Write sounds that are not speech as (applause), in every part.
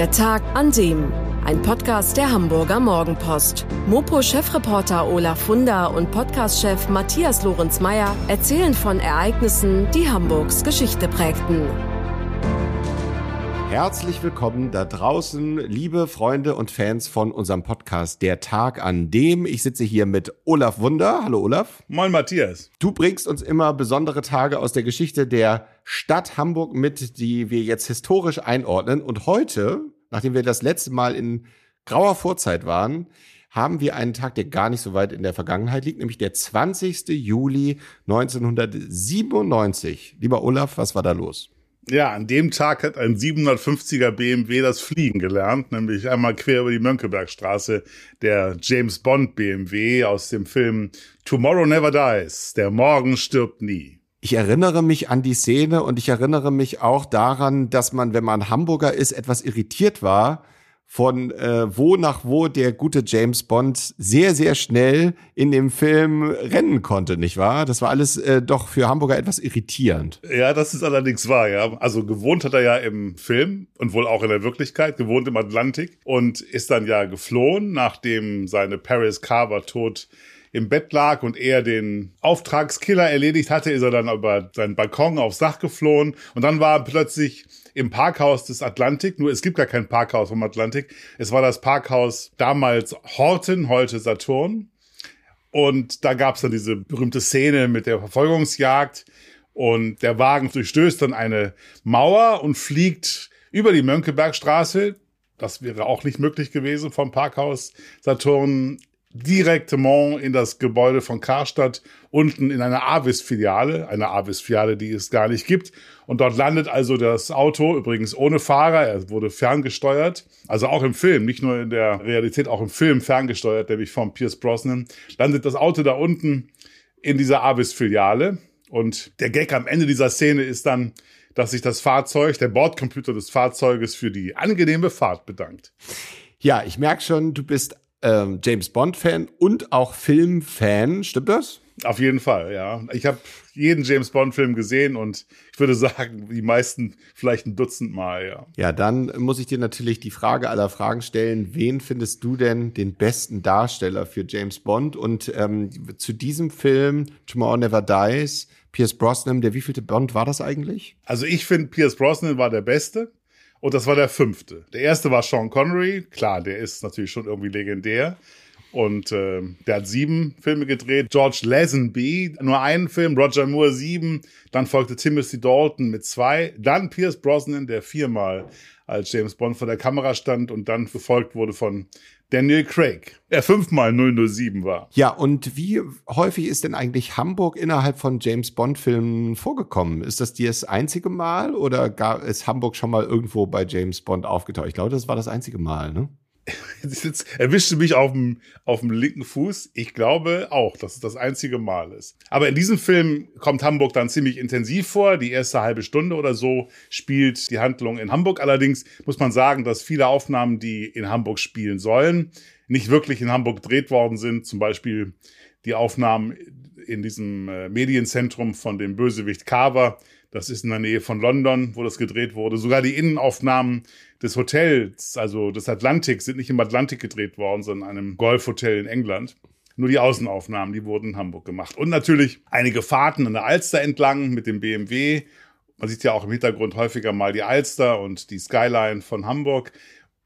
Der Tag an dem. Ein Podcast der Hamburger Morgenpost. Mopo-Chefreporter Olaf Funder und Podcast-Chef Matthias Lorenz-Meyer erzählen von Ereignissen, die Hamburgs Geschichte prägten. Herzlich willkommen da draußen, liebe Freunde und Fans von unserem Podcast Der Tag an dem. Ich sitze hier mit Olaf Wunder. Hallo Olaf. Moin Matthias. Du bringst uns immer besondere Tage aus der Geschichte der Stadt Hamburg mit, die wir jetzt historisch einordnen. Und heute, nachdem wir das letzte Mal in grauer Vorzeit waren, haben wir einen Tag, der gar nicht so weit in der Vergangenheit liegt, nämlich der 20. Juli 1997. Lieber Olaf, was war da los? Ja, an dem Tag hat ein 750er BMW das Fliegen gelernt, nämlich einmal quer über die Mönckebergstraße, der James Bond BMW aus dem Film Tomorrow Never Dies, der Morgen stirbt nie. Ich erinnere mich an die Szene und ich erinnere mich auch daran, dass man, wenn man Hamburger ist, etwas irritiert war, von äh, wo nach wo der gute James Bond sehr, sehr schnell in dem Film rennen konnte, nicht wahr? Das war alles äh, doch für Hamburger etwas irritierend. Ja, das ist allerdings wahr, ja. Also gewohnt hat er ja im Film und wohl auch in der Wirklichkeit, gewohnt im Atlantik und ist dann ja geflohen, nachdem seine Paris Carver tot im Bett lag und er den Auftragskiller erledigt hatte, ist er dann über seinen Balkon aufs Dach geflohen und dann war er plötzlich im Parkhaus des Atlantik, nur es gibt gar kein Parkhaus vom Atlantik. Es war das Parkhaus damals Horten, heute Saturn. Und da gab es dann diese berühmte Szene mit der Verfolgungsjagd. Und der Wagen durchstößt dann eine Mauer und fliegt über die Mönckebergstraße. Das wäre auch nicht möglich gewesen vom Parkhaus Saturn direktement in das Gebäude von Karstadt, unten in einer Avis-Filiale, eine Avis-Filiale, die es gar nicht gibt. Und dort landet also das Auto, übrigens ohne Fahrer, er wurde ferngesteuert, also auch im Film, nicht nur in der Realität, auch im Film ferngesteuert, nämlich von Pierce Brosnan, landet das Auto da unten in dieser Avis-Filiale. Und der Gag am Ende dieser Szene ist dann, dass sich das Fahrzeug, der Bordcomputer des Fahrzeuges für die angenehme Fahrt bedankt. Ja, ich merke schon, du bist ähm, James Bond-Fan und auch Film-Fan. Stimmt das? Auf jeden Fall, ja. Ich habe jeden James Bond-Film gesehen und ich würde sagen, die meisten vielleicht ein Dutzend Mal, ja. Ja, dann muss ich dir natürlich die Frage aller Fragen stellen. Wen findest du denn den besten Darsteller für James Bond? Und ähm, zu diesem Film, Tomorrow Never Dies, Pierce Brosnan, der wievielte Bond war das eigentlich? Also ich finde, Pierce Brosnan war der Beste. Und das war der fünfte. Der erste war Sean Connery. Klar, der ist natürlich schon irgendwie legendär. Und äh, der hat sieben Filme gedreht. George Lazenby, nur einen Film. Roger Moore sieben. Dann folgte Timothy Dalton mit zwei. Dann Pierce Brosnan, der viermal als James Bond vor der Kamera stand und dann gefolgt wurde von Daniel Craig, der fünfmal 007 war. Ja, und wie häufig ist denn eigentlich Hamburg innerhalb von James Bond-Filmen vorgekommen? Ist das dir das einzige Mal oder gar ist Hamburg schon mal irgendwo bei James Bond aufgetaucht? Ich glaube, das war das einzige Mal, ne? (laughs) Jetzt erwischte mich auf dem, auf dem linken Fuß. Ich glaube auch, dass es das einzige Mal ist. Aber in diesem Film kommt Hamburg dann ziemlich intensiv vor. Die erste halbe Stunde oder so spielt die Handlung in Hamburg. Allerdings muss man sagen, dass viele Aufnahmen, die in Hamburg spielen sollen, nicht wirklich in Hamburg gedreht worden sind. Zum Beispiel die Aufnahmen in diesem äh, Medienzentrum von dem Bösewicht Carver. Das ist in der Nähe von London, wo das gedreht wurde. Sogar die Innenaufnahmen des Hotels, also des Atlantiks, sind nicht im Atlantik gedreht worden, sondern in einem Golfhotel in England. Nur die Außenaufnahmen, die wurden in Hamburg gemacht. Und natürlich einige Fahrten an der Alster entlang mit dem BMW. Man sieht ja auch im Hintergrund häufiger mal die Alster und die Skyline von Hamburg.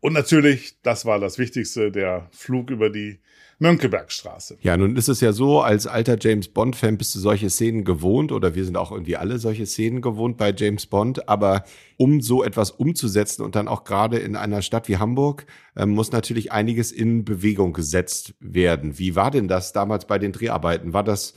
Und natürlich, das war das Wichtigste, der Flug über die Mönckebergstraße. Ja, nun ist es ja so, als alter James Bond-Fan bist du solche Szenen gewohnt oder wir sind auch irgendwie alle solche Szenen gewohnt bei James Bond. Aber um so etwas umzusetzen und dann auch gerade in einer Stadt wie Hamburg, äh, muss natürlich einiges in Bewegung gesetzt werden. Wie war denn das damals bei den Dreharbeiten? War das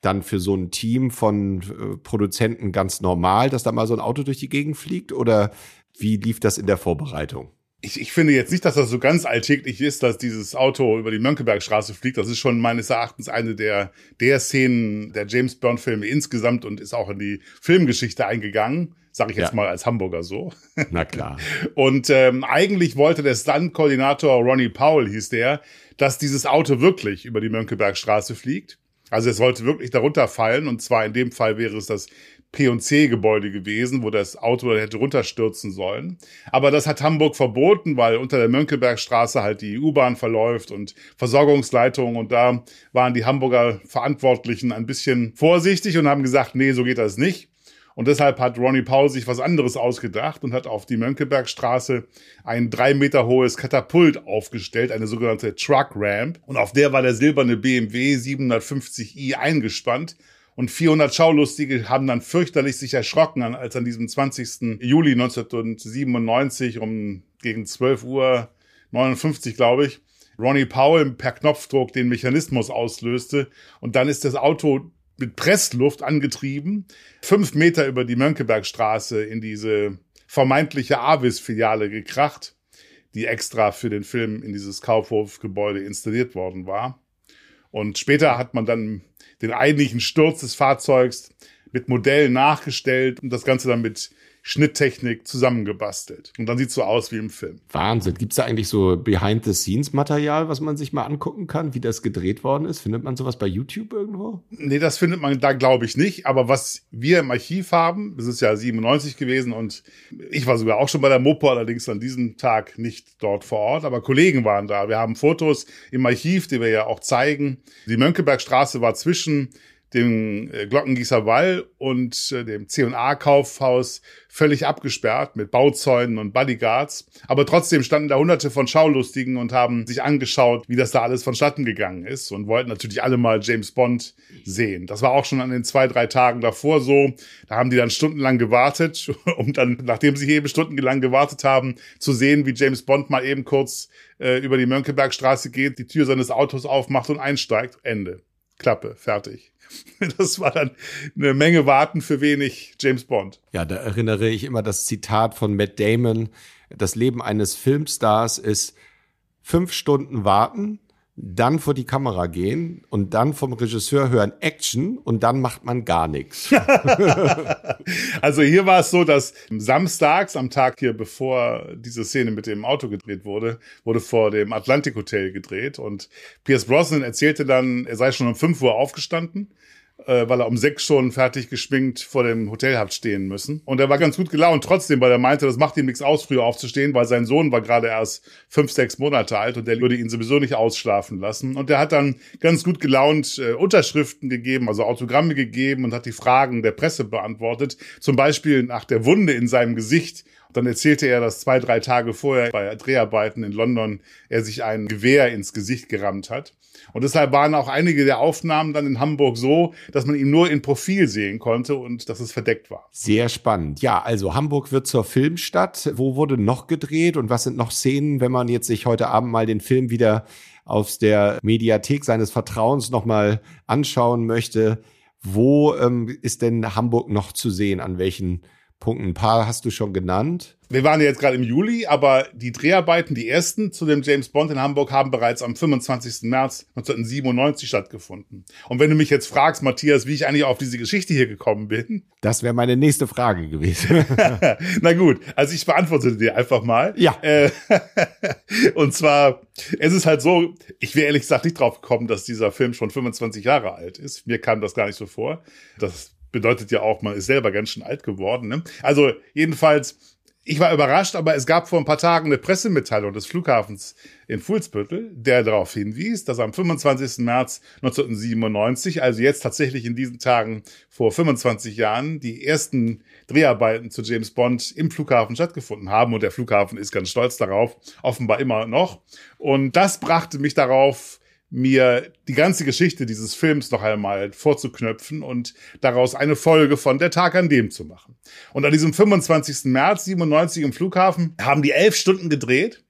dann für so ein Team von äh, Produzenten ganz normal, dass da mal so ein Auto durch die Gegend fliegt? Oder wie lief das in der Vorbereitung? Ich, ich finde jetzt nicht, dass das so ganz alltäglich ist, dass dieses Auto über die Mönckebergstraße fliegt. Das ist schon meines Erachtens eine der, der Szenen der James Bond-Filme insgesamt und ist auch in die Filmgeschichte eingegangen. Sag ich jetzt ja. mal als Hamburger so. Na klar. (laughs) und ähm, eigentlich wollte der Stunt-Koordinator Ronnie Powell, hieß der, dass dieses Auto wirklich über die Mönckebergstraße fliegt. Also es sollte wirklich darunter fallen und zwar in dem Fall wäre es das P&C-Gebäude gewesen, wo das Auto hätte runterstürzen sollen. Aber das hat Hamburg verboten, weil unter der Mönckebergstraße halt die U-Bahn verläuft und Versorgungsleitungen und da waren die Hamburger Verantwortlichen ein bisschen vorsichtig und haben gesagt, nee, so geht das nicht. Und deshalb hat Ronnie Paul sich was anderes ausgedacht und hat auf die Mönckebergstraße ein drei Meter hohes Katapult aufgestellt, eine sogenannte Truck Ramp. Und auf der war der silberne BMW 750i eingespannt. Und 400 Schaulustige haben dann fürchterlich sich erschrocken, als an diesem 20. Juli 1997 um gegen 12 Uhr 59, glaube ich, Ronnie Powell per Knopfdruck den Mechanismus auslöste. Und dann ist das Auto mit Pressluft angetrieben, fünf Meter über die Mönckebergstraße in diese vermeintliche Avis-Filiale gekracht, die extra für den Film in dieses Kaufhofgebäude installiert worden war. Und später hat man dann den eigentlichen Sturz des Fahrzeugs mit Modellen nachgestellt und das Ganze dann mit Schnitttechnik zusammengebastelt. Und dann sieht so aus wie im Film. Wahnsinn. Gibt es da eigentlich so Behind-the-Scenes-Material, was man sich mal angucken kann, wie das gedreht worden ist? Findet man sowas bei YouTube irgendwo? Nee, das findet man da, glaube ich, nicht. Aber was wir im Archiv haben, das ist ja 97 gewesen und ich war sogar auch schon bei der Mopo, allerdings an diesem Tag nicht dort vor Ort, aber Kollegen waren da. Wir haben Fotos im Archiv, die wir ja auch zeigen. Die Mönckebergstraße war zwischen dem äh, Glockengießer Wall und äh, dem C&A-Kaufhaus völlig abgesperrt mit Bauzäunen und Bodyguards. Aber trotzdem standen da hunderte von Schaulustigen und haben sich angeschaut, wie das da alles vonstatten gegangen ist und wollten natürlich alle mal James Bond sehen. Das war auch schon an den zwei, drei Tagen davor so. Da haben die dann stundenlang gewartet, (laughs) um dann, nachdem sie eben stundenlang gewartet haben, zu sehen, wie James Bond mal eben kurz äh, über die Mönckebergstraße geht, die Tür seines Autos aufmacht und einsteigt. Ende. Klappe, fertig. (laughs) Das war dann eine Menge Warten für wenig James Bond. Ja, da erinnere ich immer das Zitat von Matt Damon. Das Leben eines Filmstars ist fünf Stunden warten, dann vor die Kamera gehen und dann vom Regisseur hören Action und dann macht man gar nichts. (laughs) also hier war es so, dass samstags am Tag hier, bevor diese Szene mit dem Auto gedreht wurde, wurde vor dem Atlantic Hotel gedreht und Pierce Brosnan erzählte dann, er sei schon um 5 Uhr aufgestanden äh, weil er um sechs schon fertig geschminkt vor dem Hotel hat stehen müssen. Und er war ganz gut gelaunt trotzdem, weil er meinte, das macht ihm nichts aus, früher aufzustehen, weil sein Sohn war gerade erst fünf, sechs Monate alt und der würde ihn sowieso nicht ausschlafen lassen. Und er hat dann ganz gut gelaunt äh, Unterschriften gegeben, also Autogramme gegeben und hat die Fragen der Presse beantwortet. Zum Beispiel nach der Wunde in seinem Gesicht dann erzählte er, dass zwei, drei Tage vorher bei Dreharbeiten in London er sich ein Gewehr ins Gesicht gerammt hat. Und deshalb waren auch einige der Aufnahmen dann in Hamburg so, dass man ihn nur in Profil sehen konnte und dass es verdeckt war. Sehr spannend. Ja, also Hamburg wird zur Filmstadt. Wo wurde noch gedreht und was sind noch Szenen, wenn man jetzt sich heute Abend mal den Film wieder aus der Mediathek seines Vertrauens nochmal anschauen möchte? Wo ähm, ist denn Hamburg noch zu sehen? An welchen Punkten? Ein paar hast du schon genannt wir waren ja jetzt gerade im Juli, aber die Dreharbeiten, die ersten zu dem James Bond in Hamburg, haben bereits am 25. März 1997 stattgefunden. Und wenn du mich jetzt fragst, Matthias, wie ich eigentlich auf diese Geschichte hier gekommen bin. Das wäre meine nächste Frage gewesen. (laughs) Na gut, also ich beantworte dir einfach mal. Ja. Äh, (laughs) und zwar, es ist halt so, ich wäre ehrlich gesagt nicht drauf gekommen, dass dieser Film schon 25 Jahre alt ist. Mir kam das gar nicht so vor. Das bedeutet ja auch, man ist selber ganz schön alt geworden. Ne? Also jedenfalls, ich war überrascht, aber es gab vor ein paar Tagen eine Pressemitteilung des Flughafens in Fuhlsbüttel, der darauf hinwies, dass am 25. März 1997, also jetzt tatsächlich in diesen Tagen vor 25 Jahren, die ersten Dreharbeiten zu James Bond im Flughafen stattgefunden haben. Und der Flughafen ist ganz stolz darauf, offenbar immer noch. Und das brachte mich darauf, mir die ganze Geschichte dieses Films noch einmal vorzuknöpfen und daraus eine Folge von Der Tag an dem zu machen. Und an diesem 25. März 97 im Flughafen haben die elf Stunden gedreht.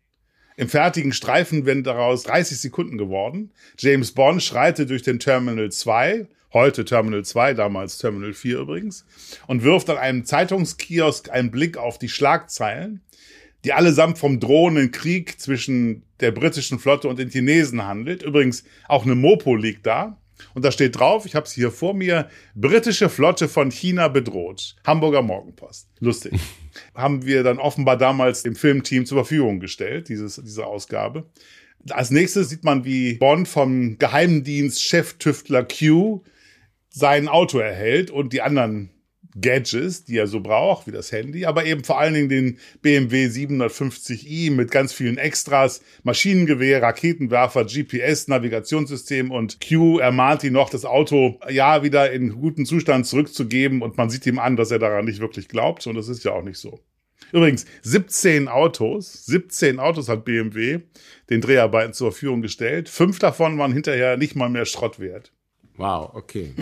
Im fertigen Streifen werden daraus 30 Sekunden geworden. James Bond schreitet durch den Terminal 2, heute Terminal 2, damals Terminal 4 übrigens, und wirft an einem Zeitungskiosk einen Blick auf die Schlagzeilen die allesamt vom drohenden Krieg zwischen der britischen Flotte und den Chinesen handelt. Übrigens, auch eine Mopo liegt da. Und da steht drauf, ich habe es hier vor mir, britische Flotte von China bedroht. Hamburger Morgenpost. Lustig. (laughs) Haben wir dann offenbar damals dem Filmteam zur Verfügung gestellt, dieses, diese Ausgabe. Als nächstes sieht man, wie Bond vom Geheimdienst-Cheftüftler Q sein Auto erhält und die anderen Gadgets, die er so braucht, wie das Handy, aber eben vor allen Dingen den BMW 750i mit ganz vielen Extras, Maschinengewehr, Raketenwerfer, GPS, Navigationssystem und Q ermahnt ihn noch, das Auto ja wieder in guten Zustand zurückzugeben und man sieht ihm an, dass er daran nicht wirklich glaubt und das ist ja auch nicht so. Übrigens, 17 Autos, 17 Autos hat BMW den Dreharbeiten zur Verfügung gestellt. Fünf davon waren hinterher nicht mal mehr Schrott wert. Wow, okay.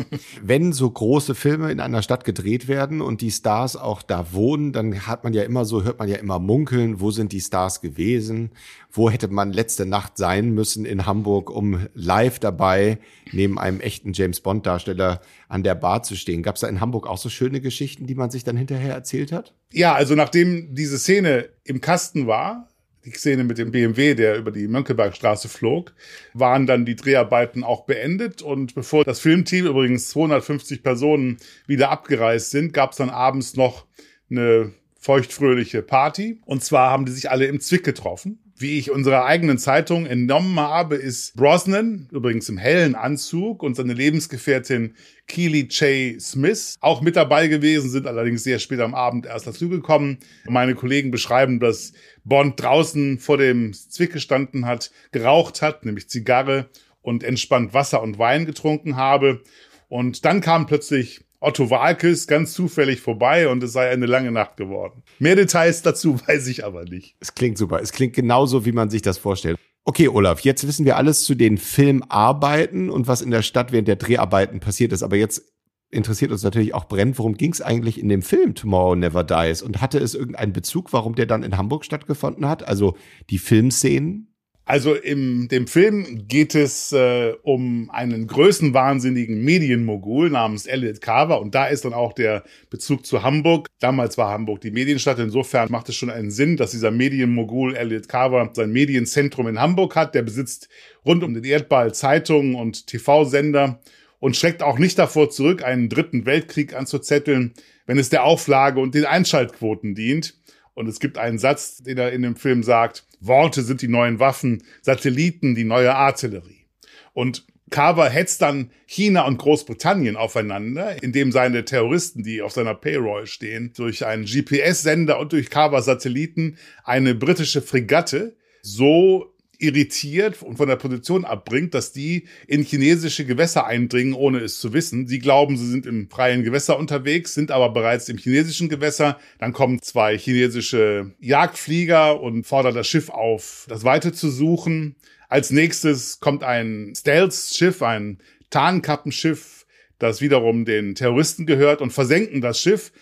Wenn so große Filme in einer Stadt gedreht werden und die Stars auch da wohnen, dann hat man ja immer so, hört man ja immer munkeln, wo sind die Stars gewesen? Wo hätte man letzte Nacht sein müssen in Hamburg, um live dabei neben einem echten James Bond Darsteller an der Bar zu stehen? Gab es da in Hamburg auch so schöne Geschichten, die man sich dann hinterher erzählt hat? Ja, also nachdem diese Szene im Kasten war, die Szene mit dem BMW, der über die Mönckebergstraße flog, waren dann die Dreharbeiten auch beendet. Und bevor das Filmteam, übrigens 250 Personen, wieder abgereist sind, gab es dann abends noch eine feuchtfröhliche Party. Und zwar haben die sich alle im Zwick getroffen. Wie ich unserer eigenen Zeitung entnommen habe, ist Brosnan, übrigens im hellen Anzug, und seine Lebensgefährtin Keely J. Smith auch mit dabei gewesen, sind allerdings sehr spät am Abend erst dazugekommen. Meine Kollegen beschreiben, dass Bond draußen vor dem Zwick gestanden hat, geraucht hat, nämlich Zigarre und entspannt Wasser und Wein getrunken habe. Und dann kam plötzlich Otto Walkes ganz zufällig vorbei und es sei eine lange Nacht geworden. Mehr Details dazu (laughs) weiß ich aber nicht. Es klingt super. Es klingt genauso, wie man sich das vorstellt. Okay, Olaf, jetzt wissen wir alles zu den Filmarbeiten und was in der Stadt während der Dreharbeiten passiert ist. Aber jetzt interessiert uns natürlich auch brennend, worum ging es eigentlich in dem Film Tomorrow Never Dies? Und hatte es irgendeinen Bezug, warum der dann in Hamburg stattgefunden hat? Also die Filmszenen? Also im dem Film geht es äh, um einen größenwahnsinnigen Medienmogul namens Elliot Carver und da ist dann auch der Bezug zu Hamburg. Damals war Hamburg die Medienstadt, insofern macht es schon einen Sinn, dass dieser Medienmogul Elliot Carver sein Medienzentrum in Hamburg hat. Der besitzt rund um den Erdball Zeitungen und TV-Sender und schreckt auch nicht davor zurück, einen dritten Weltkrieg anzuzetteln, wenn es der Auflage und den Einschaltquoten dient. Und es gibt einen Satz, den er in dem Film sagt, Worte sind die neuen Waffen, Satelliten die neue Artillerie. Und Carver hetzt dann China und Großbritannien aufeinander, indem seine Terroristen, die auf seiner Payroll stehen, durch einen GPS-Sender und durch Carver-Satelliten eine britische Fregatte so irritiert und von der Position abbringt, dass die in chinesische Gewässer eindringen, ohne es zu wissen. Sie glauben, sie sind im freien Gewässer unterwegs, sind aber bereits im chinesischen Gewässer. Dann kommen zwei chinesische Jagdflieger und fordern das Schiff auf, das Weite zu suchen. Als nächstes kommt ein Stealth-Schiff, ein Tarnkappenschiff, das wiederum den Terroristen gehört und versenken das Schiff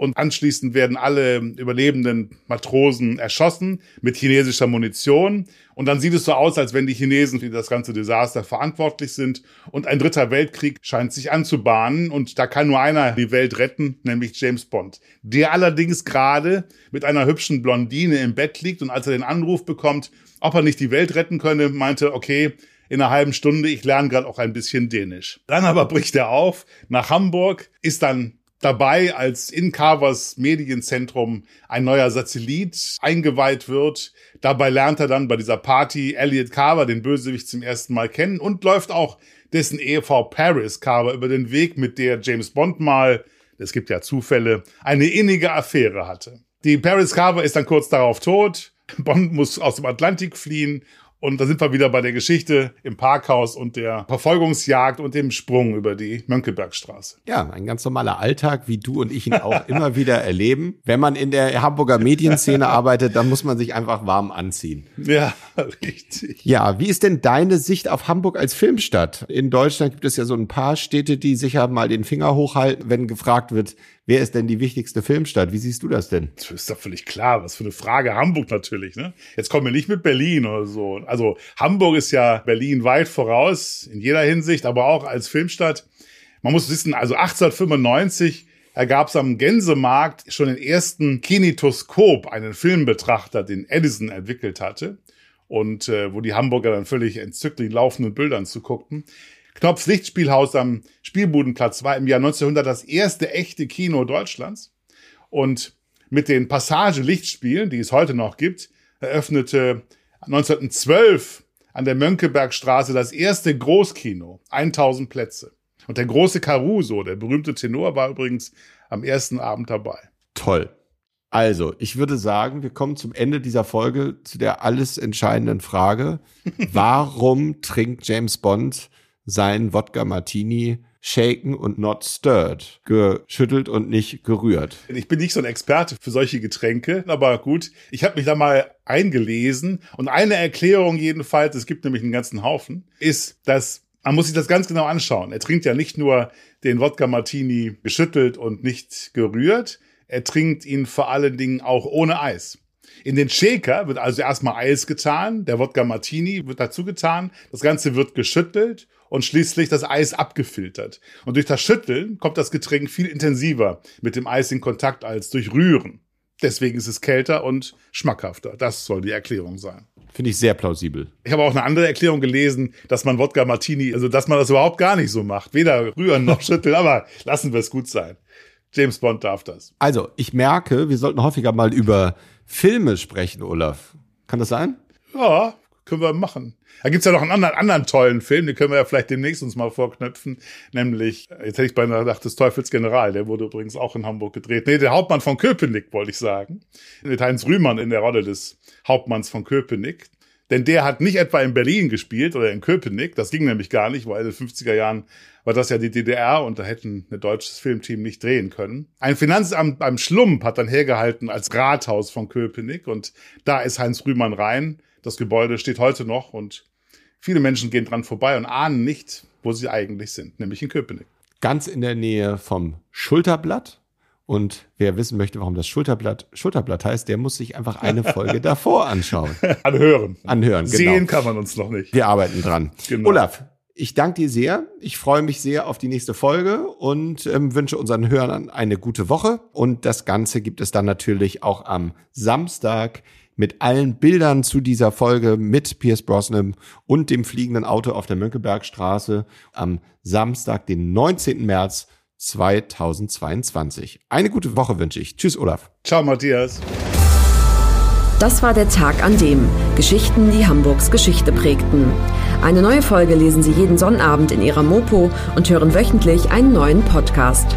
und anschließend werden alle überlebenden Matrosen erschossen mit chinesischer Munition. Und dann sieht es so aus, als wenn die Chinesen für das ganze Desaster verantwortlich sind. Und ein dritter Weltkrieg scheint sich anzubahnen. Und da kann nur einer die Welt retten, nämlich James Bond. Der allerdings gerade mit einer hübschen Blondine im Bett liegt. Und als er den Anruf bekommt, ob er nicht die Welt retten könne, meinte, okay, in einer halben Stunde, ich lerne gerade auch ein bisschen Dänisch. Dann aber bricht er auf nach Hamburg, ist dann dabei, als in Carvers Medienzentrum ein neuer Satellit eingeweiht wird. Dabei lernt er dann bei dieser Party Elliot Carver, den Bösewicht, zum ersten Mal kennen und läuft auch dessen Ehefrau Paris Carver über den Weg, mit der James Bond mal, es gibt ja Zufälle, eine innige Affäre hatte. Die Paris Carver ist dann kurz darauf tot. Bond muss aus dem Atlantik fliehen und da sind wir wieder bei der Geschichte im Parkhaus und der Verfolgungsjagd und dem Sprung über die Mönckebergstraße. Ja, ein ganz normaler Alltag, wie du und ich ihn auch immer wieder erleben. Wenn man in der Hamburger Medienszene arbeitet, dann muss man sich einfach warm anziehen. Ja, richtig. Ja, wie ist denn deine Sicht auf Hamburg als Filmstadt? In Deutschland gibt es ja so ein paar Städte, die sicher mal den Finger hochhalten, wenn gefragt wird, Wer ist denn die wichtigste Filmstadt? Wie siehst du das denn? Das ist doch völlig klar. Was für eine Frage. Hamburg natürlich, ne? Jetzt kommen wir nicht mit Berlin oder so. Also Hamburg ist ja Berlin weit voraus in jeder Hinsicht, aber auch als Filmstadt. Man muss wissen, also 1895 ergab es am Gänsemarkt schon den ersten Kinetoskop, einen Filmbetrachter, den Edison entwickelt hatte und äh, wo die Hamburger dann völlig entzückt den laufenden Bildern zu guckten. Knopfs Lichtspielhaus am Spielbudenplatz war im Jahr 1900 das erste echte Kino Deutschlands. Und mit den Passage-Lichtspielen, die es heute noch gibt, eröffnete 1912 an der Mönckebergstraße das erste Großkino, 1000 Plätze. Und der große Caruso, der berühmte Tenor, war übrigens am ersten Abend dabei. Toll. Also, ich würde sagen, wir kommen zum Ende dieser Folge zu der alles entscheidenden Frage. (laughs) Warum trinkt James Bond sein Wodka Martini shaken und not stirred, geschüttelt und nicht gerührt. Ich bin nicht so ein Experte für solche Getränke, aber gut, ich habe mich da mal eingelesen und eine Erklärung jedenfalls, es gibt nämlich einen ganzen Haufen, ist, dass man muss sich das ganz genau anschauen. Er trinkt ja nicht nur den Wodka Martini geschüttelt und nicht gerührt, er trinkt ihn vor allen Dingen auch ohne Eis. In den Shaker wird also erstmal Eis getan, der Wodka Martini wird dazu getan, das Ganze wird geschüttelt und schließlich das Eis abgefiltert. Und durch das Schütteln kommt das Getränk viel intensiver mit dem Eis in Kontakt als durch Rühren. Deswegen ist es kälter und schmackhafter. Das soll die Erklärung sein. Finde ich sehr plausibel. Ich habe auch eine andere Erklärung gelesen, dass man Wodka Martini, also dass man das überhaupt gar nicht so macht. Weder rühren noch (laughs) schütteln, aber lassen wir es gut sein. James Bond darf das. Also, ich merke, wir sollten häufiger mal über Filme sprechen, Olaf. Kann das sein? Ja, können wir machen. Da gibt's ja noch einen anderen, anderen tollen Film, den können wir ja vielleicht demnächst uns mal vorknöpfen, nämlich, jetzt hätte ich beinahe gedacht, des Teufels General, der wurde übrigens auch in Hamburg gedreht. Nee, der Hauptmann von Köpenick, wollte ich sagen. Mit Heinz Rühmann in der Rolle des Hauptmanns von Köpenick. Denn der hat nicht etwa in Berlin gespielt oder in Köpenick, das ging nämlich gar nicht, weil in den 50er Jahren war das ja die DDR und da hätten ein deutsches Filmteam nicht drehen können. Ein Finanzamt beim Schlump hat dann hergehalten als Rathaus von Köpenick und da ist Heinz Rühmann rein. Das Gebäude steht heute noch und viele Menschen gehen dran vorbei und ahnen nicht, wo sie eigentlich sind, nämlich in Köpenick. Ganz in der Nähe vom Schulterblatt. Und wer wissen möchte, warum das Schulterblatt Schulterblatt heißt, der muss sich einfach eine Folge (laughs) davor anschauen. Anhören. Anhören, genau. Sehen kann man uns noch nicht. Wir arbeiten dran. Genau. Olaf, ich danke dir sehr. Ich freue mich sehr auf die nächste Folge und ähm, wünsche unseren Hörern eine gute Woche. Und das Ganze gibt es dann natürlich auch am Samstag mit allen Bildern zu dieser Folge mit Pierce Brosnan und dem fliegenden Auto auf der Mönckebergstraße am Samstag, den 19. März 2022. Eine gute Woche wünsche ich. Tschüss, Olaf. Ciao, Matthias. Das war der Tag an dem Geschichten, die Hamburgs Geschichte prägten. Eine neue Folge lesen Sie jeden Sonnabend in Ihrer Mopo und hören wöchentlich einen neuen Podcast.